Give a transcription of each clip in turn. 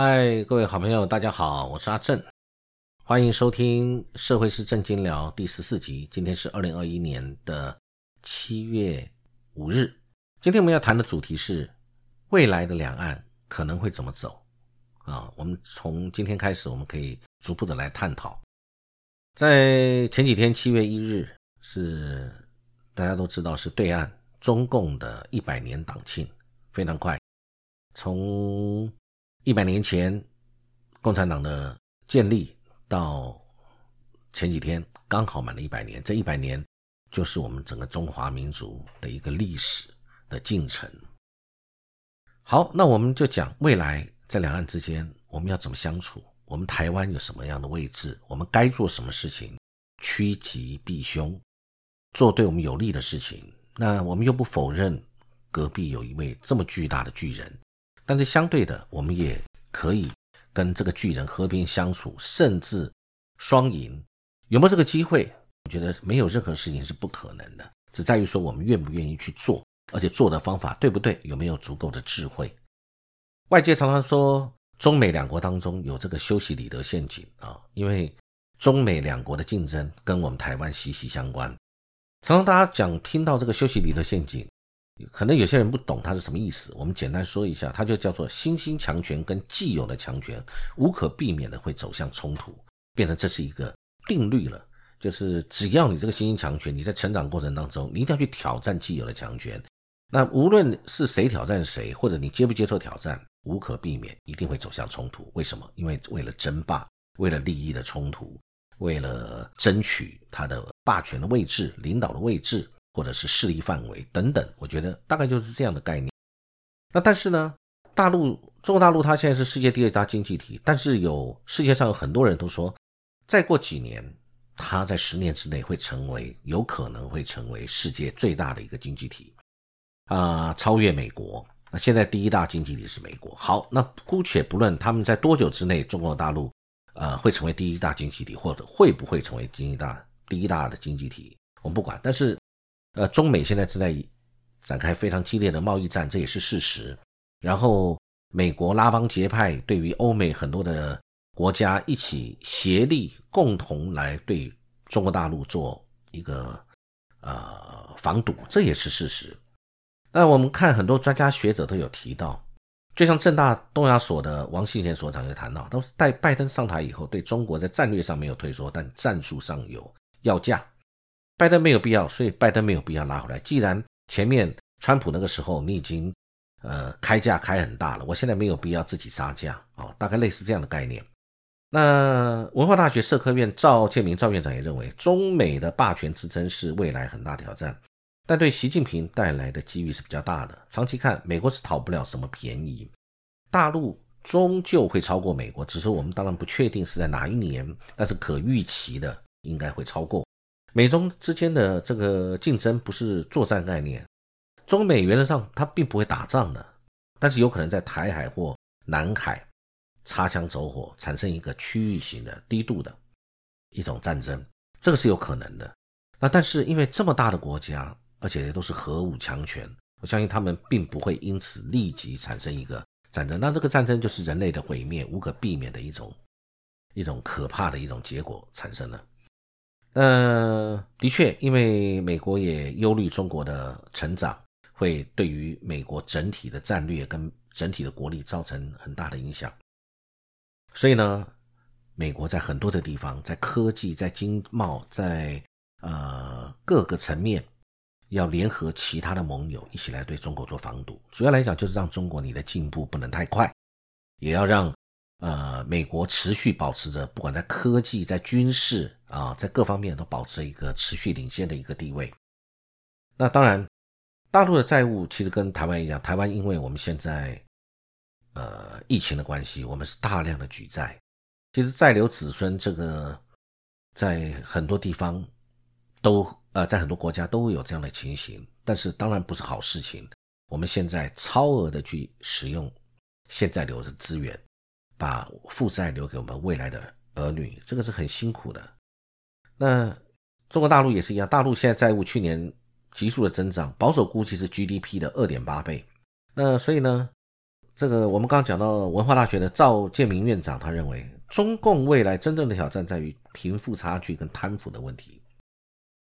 嗨，各位好朋友，大家好，我是阿正，欢迎收听《社会是正经聊》第十四集。今天是二零二一年的七月五日。今天我们要谈的主题是未来的两岸可能会怎么走啊？我们从今天开始，我们可以逐步的来探讨。在前几天，七月一日是大家都知道是对岸中共的一百年党庆，非常快，从一百年前，共产党的建立到前几天刚好满了一百年，这一百年就是我们整个中华民族的一个历史的进程。好，那我们就讲未来在两岸之间我们要怎么相处，我们台湾有什么样的位置，我们该做什么事情，趋吉避凶，做对我们有利的事情。那我们又不否认隔壁有一位这么巨大的巨人。但是相对的，我们也可以跟这个巨人和平相处，甚至双赢。有没有这个机会？我觉得没有任何事情是不可能的，只在于说我们愿不愿意去做，而且做的方法对不对，有没有足够的智慧。外界常常说中美两国当中有这个修习里德陷阱啊，因为中美两国的竞争跟我们台湾息息相关。常常大家讲听到这个修习里德陷阱。可能有些人不懂它是什么意思，我们简单说一下，它就叫做新兴强权跟既有的强权无可避免的会走向冲突，变成这是一个定律了。就是只要你这个新兴强权，你在成长过程当中，你一定要去挑战既有的强权。那无论是谁挑战谁，或者你接不接受挑战，无可避免一定会走向冲突。为什么？因为为了争霸，为了利益的冲突，为了争取他的霸权的位置、领导的位置。或者是势力范围等等，我觉得大概就是这样的概念。那但是呢，大陆中国大陆它现在是世界第二大经济体，但是有世界上有很多人都说，再过几年，它在十年之内会成为有可能会成为世界最大的一个经济体啊，超越美国。那现在第一大经济体是美国。好，那姑且不论他们在多久之内，中国大陆呃会成为第一大经济体，或者会不会成为经济大第一大的经济体，我们不管。但是呃，中美现在正在展开非常激烈的贸易战，这也是事实。然后，美国拉帮结派，对于欧美很多的国家一起协力，共同来对中国大陆做一个呃防堵，这也是事实。那我们看很多专家学者都有提到，就像正大东亚所的王信贤所长就谈到，都是在拜登上台以后，对中国在战略上没有退缩，但战术上有要价。拜登没有必要，所以拜登没有必要拉回来。既然前面川普那个时候你已经呃开价开很大了，我现在没有必要自己杀价哦，大概类似这样的概念。那文化大学社科院赵建明赵院长也认为，中美的霸权之争是未来很大挑战，但对习近平带来的机遇是比较大的。长期看，美国是讨不了什么便宜，大陆终究会超过美国，只是我们当然不确定是在哪一年，但是可预期的应该会超过。美中之间的这个竞争不是作战概念，中美原则上它并不会打仗的，但是有可能在台海或南海擦枪走火，产生一个区域型的低度的一种战争，这个是有可能的。那但是因为这么大的国家，而且都是核武强权，我相信他们并不会因此立即产生一个战争。那这个战争就是人类的毁灭，无可避免的一种一种可怕的一种结果产生了。呃，的确，因为美国也忧虑中国的成长会对于美国整体的战略跟整体的国力造成很大的影响，所以呢，美国在很多的地方，在科技、在经贸、在呃各个层面，要联合其他的盟友一起来对中国做防堵。主要来讲，就是让中国你的进步不能太快，也要让。呃，美国持续保持着，不管在科技、在军事啊，在各方面都保持一个持续领先的一个地位。那当然，大陆的债务其实跟台湾一样，台湾因为我们现在呃疫情的关系，我们是大量的举债。其实债留子孙这个，在很多地方都呃，在很多国家都会有这样的情形，但是当然不是好事情。我们现在超额的去使用现在留的资源。把负债留给我们未来的儿女，这个是很辛苦的。那中国大陆也是一样，大陆现在债务去年急速的增长，保守估计是 GDP 的二点八倍。那所以呢，这个我们刚刚讲到文化大学的赵建明院长，他认为中共未来真正的挑战在于贫富差距跟贪腐的问题。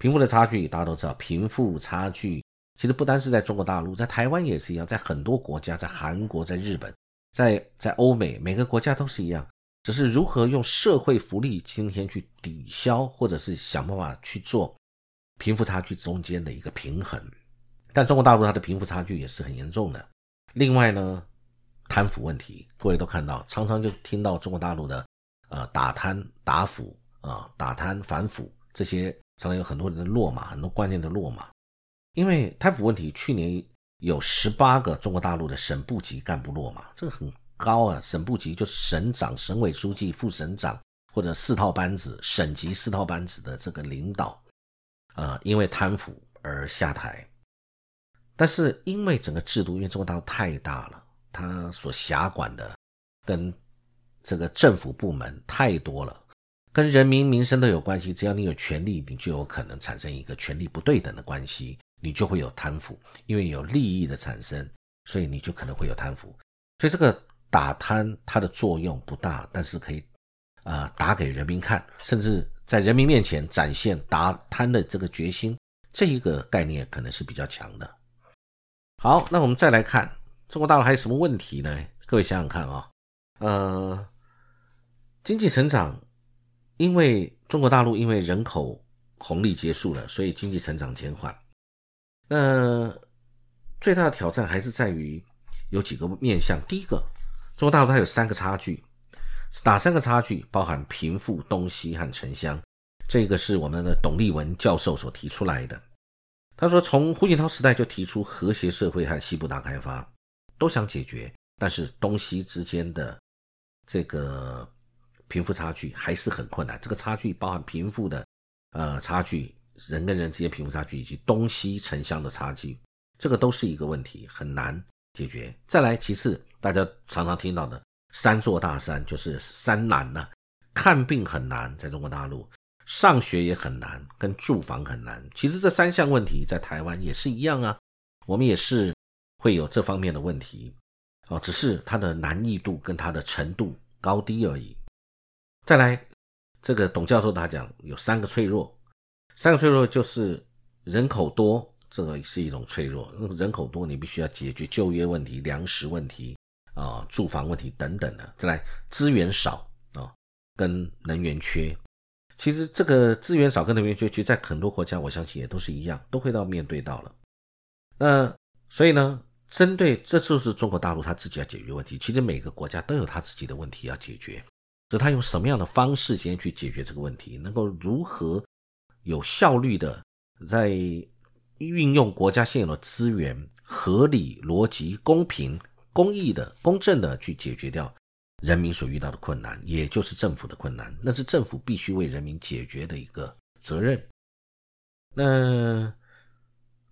贫富的差距大家都知道，贫富差距其实不单是在中国大陆，在台湾也是一样，在很多国家，在韩国、在日本、在在欧美，每个国家都是一样。只是如何用社会福利今天去抵消，或者是想办法去做贫富差距中间的一个平衡。但中国大陆它的贫富差距也是很严重的。另外呢？贪腐问题，各位都看到，常常就听到中国大陆的，呃，打贪打腐啊，打贪反腐这些，常常有很多人的落马，很多观念的落马。因为贪腐问题，去年有十八个中国大陆的省部级干部落马，这个很高啊。省部级就是省长、省委书记、副省长或者四套班子，省级四套班子的这个领导，呃，因为贪腐而下台。但是因为整个制度，因为中国大陆太大了。他所辖管的跟这个政府部门太多了，跟人民民生都有关系。只要你有权利，你就有可能产生一个权力不对等的关系，你就会有贪腐。因为有利益的产生，所以你就可能会有贪腐。所以这个打贪它的作用不大，但是可以啊打给人民看，甚至在人民面前展现打贪的这个决心，这一个概念可能是比较强的。好，那我们再来看。中国大陆还有什么问题呢？各位想想看啊，呃，经济成长，因为中国大陆因为人口红利结束了，所以经济成长减缓。那最大的挑战还是在于有几个面向。第一个，中国大陆它有三个差距，哪三个差距？包含贫富、东西和城乡。这个是我们的董立文教授所提出来的。他说，从胡锦涛时代就提出和谐社会和西部大开发。都想解决，但是东西之间的这个贫富差距还是很困难。这个差距包含贫富的呃差距，人跟人之间贫富差距，以及东西城乡的差距，这个都是一个问题，很难解决。再来，其次，大家常常听到的三座大山就是三难呢，看病很难，在中国大陆上学也很难，跟住房很难。其实这三项问题在台湾也是一样啊，我们也是。会有这方面的问题，哦，只是它的难易度跟它的程度高低而已。再来，这个董教授他讲有三个脆弱，三个脆弱就是人口多，这个是一种脆弱。人口多，你必须要解决就业问题、粮食问题啊、住房问题等等的。再来，资源少啊，跟能源缺。其实这个资源少跟能源缺，其实在很多国家，我相信也都是一样，都会到面对到了。那所以呢？针对这就是中国大陆他自己要解决问题。其实每个国家都有他自己的问题要解决，只他用什么样的方式先去解决这个问题，能够如何有效率的在运用国家现有的资源，合理、逻辑、公平、公益的、公正的去解决掉人民所遇到的困难，也就是政府的困难，那是政府必须为人民解决的一个责任。那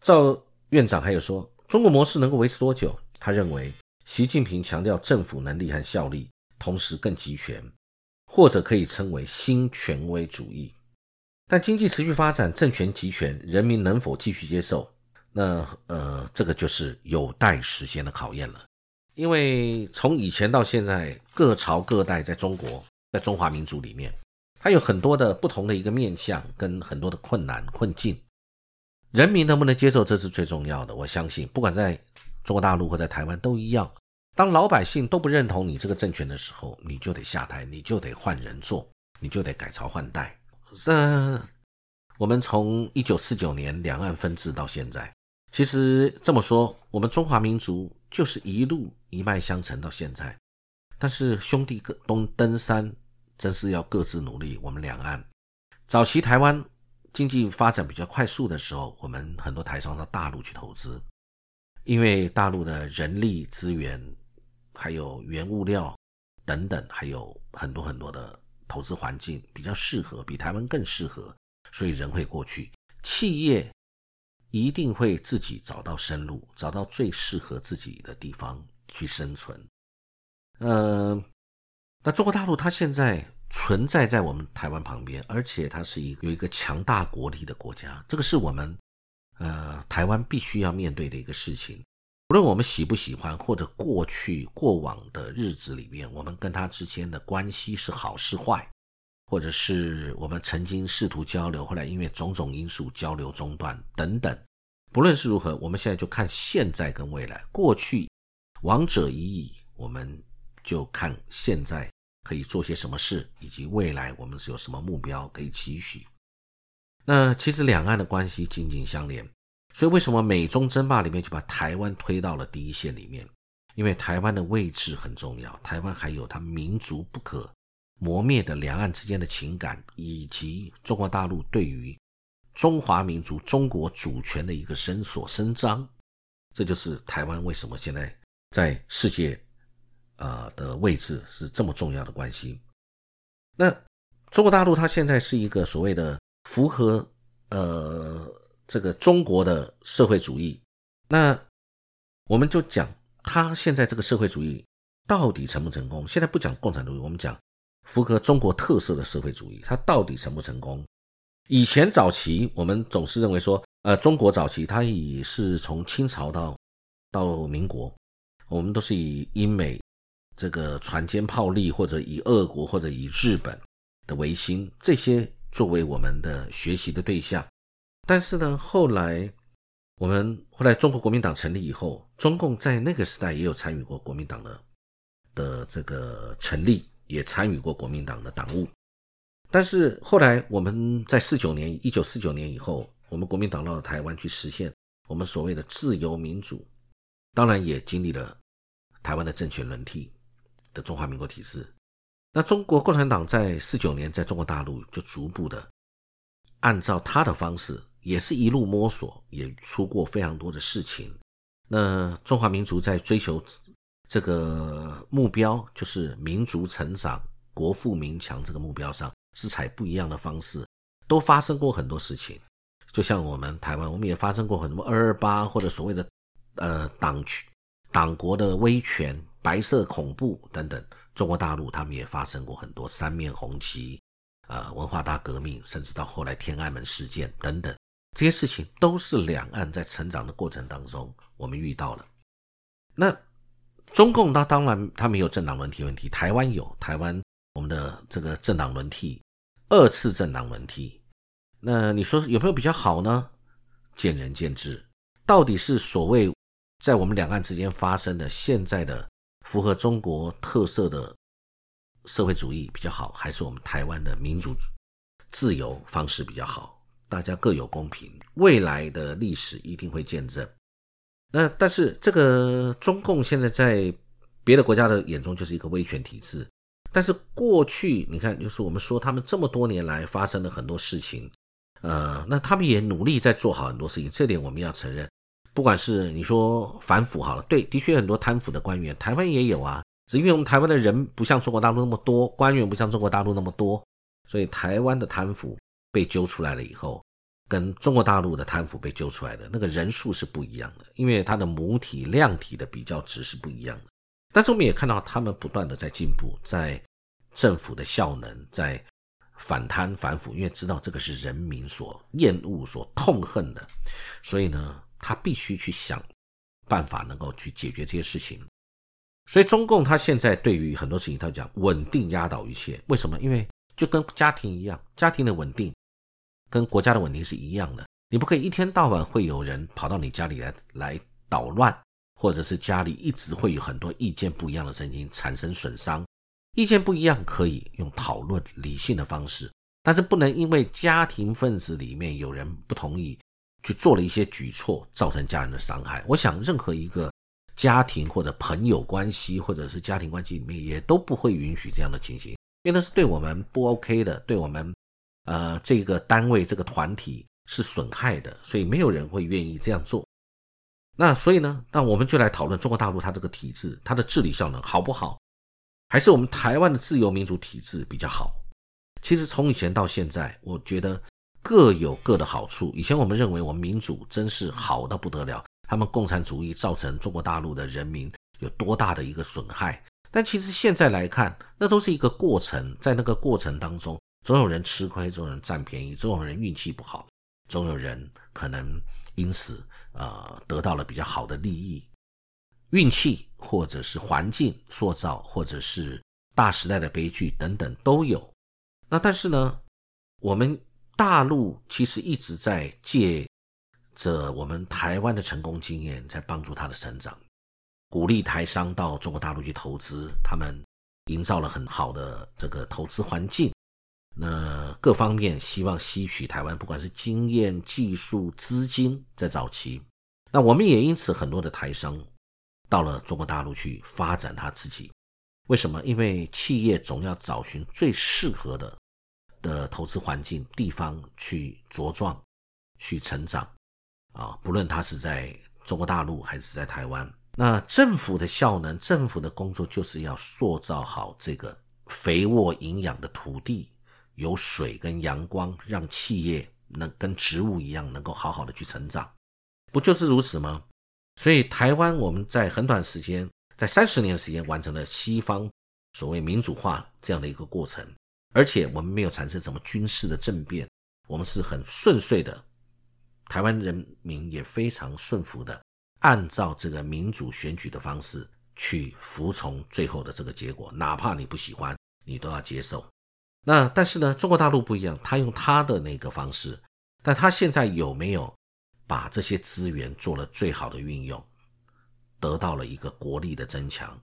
赵院长还有说。中国模式能够维持多久？他认为，习近平强调政府能力和效力，同时更集权，或者可以称为新权威主义。但经济持续发展，政权集权，人民能否继续接受？那呃，这个就是有待时间的考验了。因为从以前到现在，各朝各代在中国，在中华民族里面，它有很多的不同的一个面相，跟很多的困难困境。人民能不能接受，这是最重要的。我相信，不管在中国大陆或在台湾都一样。当老百姓都不认同你这个政权的时候，你就得下台，你就得换人做，你就得改朝换代。这我们从一九四九年两岸分治到现在，其实这么说，我们中华民族就是一路一脉相承到现在。但是兄弟各东登山，真是要各自努力。我们两岸早期台湾。经济发展比较快速的时候，我们很多台商到大陆去投资，因为大陆的人力资源、还有原物料等等，还有很多很多的投资环境比较适合，比台湾更适合，所以人会过去。企业一定会自己找到生路，找到最适合自己的地方去生存。呃，那中国大陆它现在。存在在我们台湾旁边，而且它是一个有一个强大国力的国家，这个是我们呃台湾必须要面对的一个事情。无论我们喜不喜欢，或者过去过往的日子里面，我们跟他之间的关系是好是坏，或者是我们曾经试图交流，后来因为种种因素交流中断等等。不论是如何，我们现在就看现在跟未来。过去亡者已矣，我们就看现在可以做些什么事，以及未来我们是有什么目标可以期许。那其实两岸的关系紧紧相连。所以，为什么美中争霸里面就把台湾推到了第一线里面？因为台湾的位置很重要，台湾还有它民族不可磨灭的两岸之间的情感，以及中国大陆对于中华民族、中国主权的一个伸索伸张。这就是台湾为什么现在在世界呃的位置是这么重要的关系。那中国大陆它现在是一个所谓的符合呃。这个中国的社会主义，那我们就讲他现在这个社会主义到底成不成功？现在不讲共产主义，我们讲符合中国特色的社会主义，它到底成不成功？以前早期我们总是认为说，呃，中国早期它以是从清朝到到民国，我们都是以英美这个船坚炮利，或者以俄国或者以日本的维新这些作为我们的学习的对象。但是呢，后来我们后来中国国民党成立以后，中共在那个时代也有参与过国民党的的这个成立，也参与过国民党的党务。但是后来我们在四九年，一九四九年以后，我们国民党到台湾去实现我们所谓的自由民主，当然也经历了台湾的政权轮替的中华民国体制。那中国共产党在四九年在中国大陆就逐步的按照他的方式。也是一路摸索，也出过非常多的事情。那中华民族在追求这个目标，就是民族成长、国富民强这个目标上，是采不一样的方式，都发生过很多事情。就像我们台湾，我们也发生过很多二二八或者所谓的呃党区党国的威权、白色恐怖等等。中国大陆他们也发生过很多三面红旗、呃文化大革命，甚至到后来天安门事件等等。这些事情都是两岸在成长的过程当中我们遇到了。那中共它当然它没有政党轮替问题，台湾有台湾我们的这个政党轮替，二次政党轮替。那你说有没有比较好呢？见仁见智。到底是所谓在我们两岸之间发生的现在的符合中国特色的社会主义比较好，还是我们台湾的民主自由方式比较好？大家各有公平，未来的历史一定会见证。那但是这个中共现在在别的国家的眼中就是一个威权体制，但是过去你看，就是我们说他们这么多年来发生了很多事情，呃，那他们也努力在做好很多事情，这点我们要承认。不管是你说反腐好了，对，的确很多贪腐的官员，台湾也有啊，只因为我们台湾的人不像中国大陆那么多，官员不像中国大陆那么多，所以台湾的贪腐。被揪出来了以后，跟中国大陆的贪腐被揪出来的那个人数是不一样的，因为它的母体量体的比较值是不一样的。但是我们也看到他们不断的在进步，在政府的效能，在反贪反腐，因为知道这个是人民所厌恶、所痛恨的，所以呢，他必须去想办法能够去解决这些事情。所以中共他现在对于很多事情，他讲稳定压倒一切。为什么？因为就跟家庭一样，家庭的稳定。跟国家的稳定是一样的，你不可以一天到晚会有人跑到你家里来来捣乱，或者是家里一直会有很多意见不一样的声音产生损伤。意见不一样可以用讨论理性的方式，但是不能因为家庭分子里面有人不同意，去做了一些举措，造成家人的伤害。我想任何一个家庭或者朋友关系，或者是家庭关系里面，也都不会允许这样的情形，因为那是对我们不 OK 的，对我们。呃，这个单位、这个团体是损害的，所以没有人会愿意这样做。那所以呢，那我们就来讨论中国大陆它这个体制，它的治理效能好不好，还是我们台湾的自由民主体制比较好？其实从以前到现在，我觉得各有各的好处。以前我们认为我们民主真是好的不得了，他们共产主义造成中国大陆的人民有多大的一个损害？但其实现在来看，那都是一个过程，在那个过程当中。总有人吃亏，总有人占便宜，总有人运气不好，总有人可能因此呃得到了比较好的利益。运气，或者是环境塑造，或者是大时代的悲剧等等都有。那但是呢，我们大陆其实一直在借着我们台湾的成功经验，在帮助它的成长，鼓励台商到中国大陆去投资，他们营造了很好的这个投资环境。那各方面希望吸取台湾，不管是经验、技术、资金，在早期，那我们也因此很多的台商到了中国大陆去发展他自己。为什么？因为企业总要找寻最适合的的投资环境、地方去茁壮、去成长啊！不论他是在中国大陆还是在台湾，那政府的效能、政府的工作就是要塑造好这个肥沃营养的土地。有水跟阳光，让企业能跟植物一样，能够好好的去成长，不就是如此吗？所以台湾我们在很短时间，在三十年的时间完成了西方所谓民主化这样的一个过程，而且我们没有产生什么军事的政变，我们是很顺遂的，台湾人民也非常顺服的，按照这个民主选举的方式去服从最后的这个结果，哪怕你不喜欢，你都要接受。那但是呢，中国大陆不一样，他用他的那个方式，但他现在有没有把这些资源做了最好的运用，得到了一个国力的增强？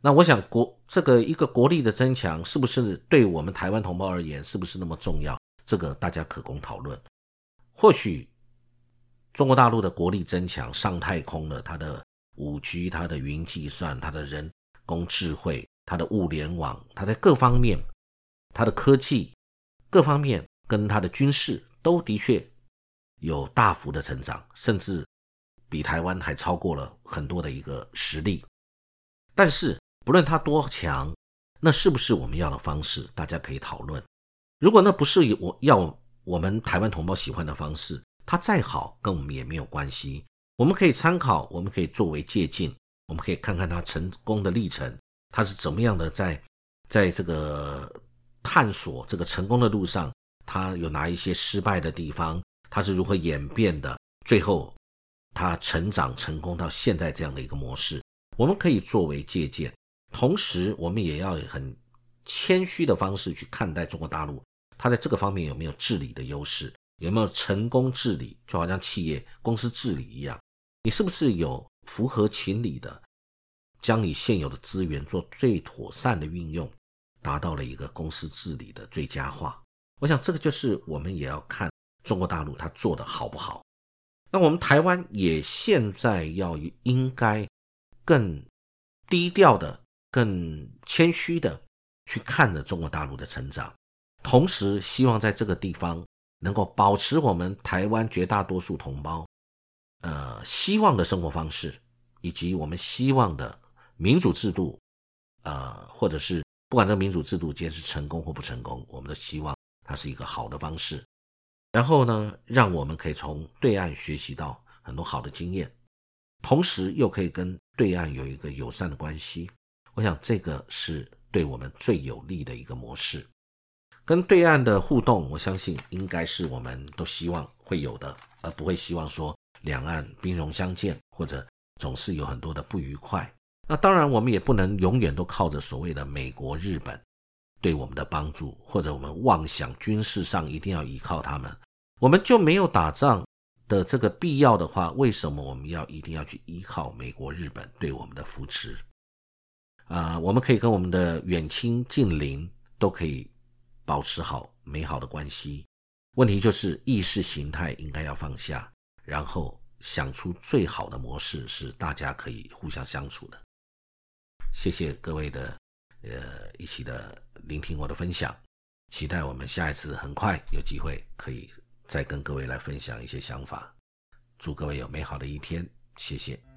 那我想国这个一个国力的增强，是不是对我们台湾同胞而言，是不是那么重要？这个大家可供讨论。或许中国大陆的国力增强，上太空了，它的五 G、它的云计算、它的人工智慧、它的物联网，它在各方面。它的科技各方面跟它的军事都的确有大幅的成长，甚至比台湾还超过了很多的一个实力。但是不论它多强，那是不是我们要的方式？大家可以讨论。如果那不是我要我们台湾同胞喜欢的方式，它再好跟我们也没有关系。我们可以参考，我们可以作为借鉴，我们可以看看它成功的历程，它是怎么样的在在这个。探索这个成功的路上，他有哪一些失败的地方？他是如何演变的？最后，他成长成功到现在这样的一个模式，我们可以作为借鉴。同时，我们也要很谦虚的方式去看待中国大陆，他在这个方面有没有治理的优势？有没有成功治理？就好像企业公司治理一样，你是不是有符合情理的，将你现有的资源做最妥善的运用？达到了一个公司治理的最佳化，我想这个就是我们也要看中国大陆它做的好不好。那我们台湾也现在要应该更低调的、更谦虚的去看着中国大陆的成长，同时希望在这个地方能够保持我们台湾绝大多数同胞呃希望的生活方式，以及我们希望的民主制度，呃，或者是。不管这个民主制度今天是成功或不成功，我们都希望它是一个好的方式。然后呢，让我们可以从对岸学习到很多好的经验，同时又可以跟对岸有一个友善的关系。我想这个是对我们最有利的一个模式。跟对岸的互动，我相信应该是我们都希望会有的，而不会希望说两岸兵戎相见，或者总是有很多的不愉快。那当然，我们也不能永远都靠着所谓的美国、日本对我们的帮助，或者我们妄想军事上一定要依靠他们，我们就没有打仗的这个必要的话，为什么我们要一定要去依靠美国、日本对我们的扶持？啊，我们可以跟我们的远亲近邻都可以保持好美好的关系。问题就是意识形态应该要放下，然后想出最好的模式，是大家可以互相相处的。谢谢各位的，呃，一起的聆听我的分享，期待我们下一次很快有机会可以再跟各位来分享一些想法。祝各位有美好的一天，谢谢。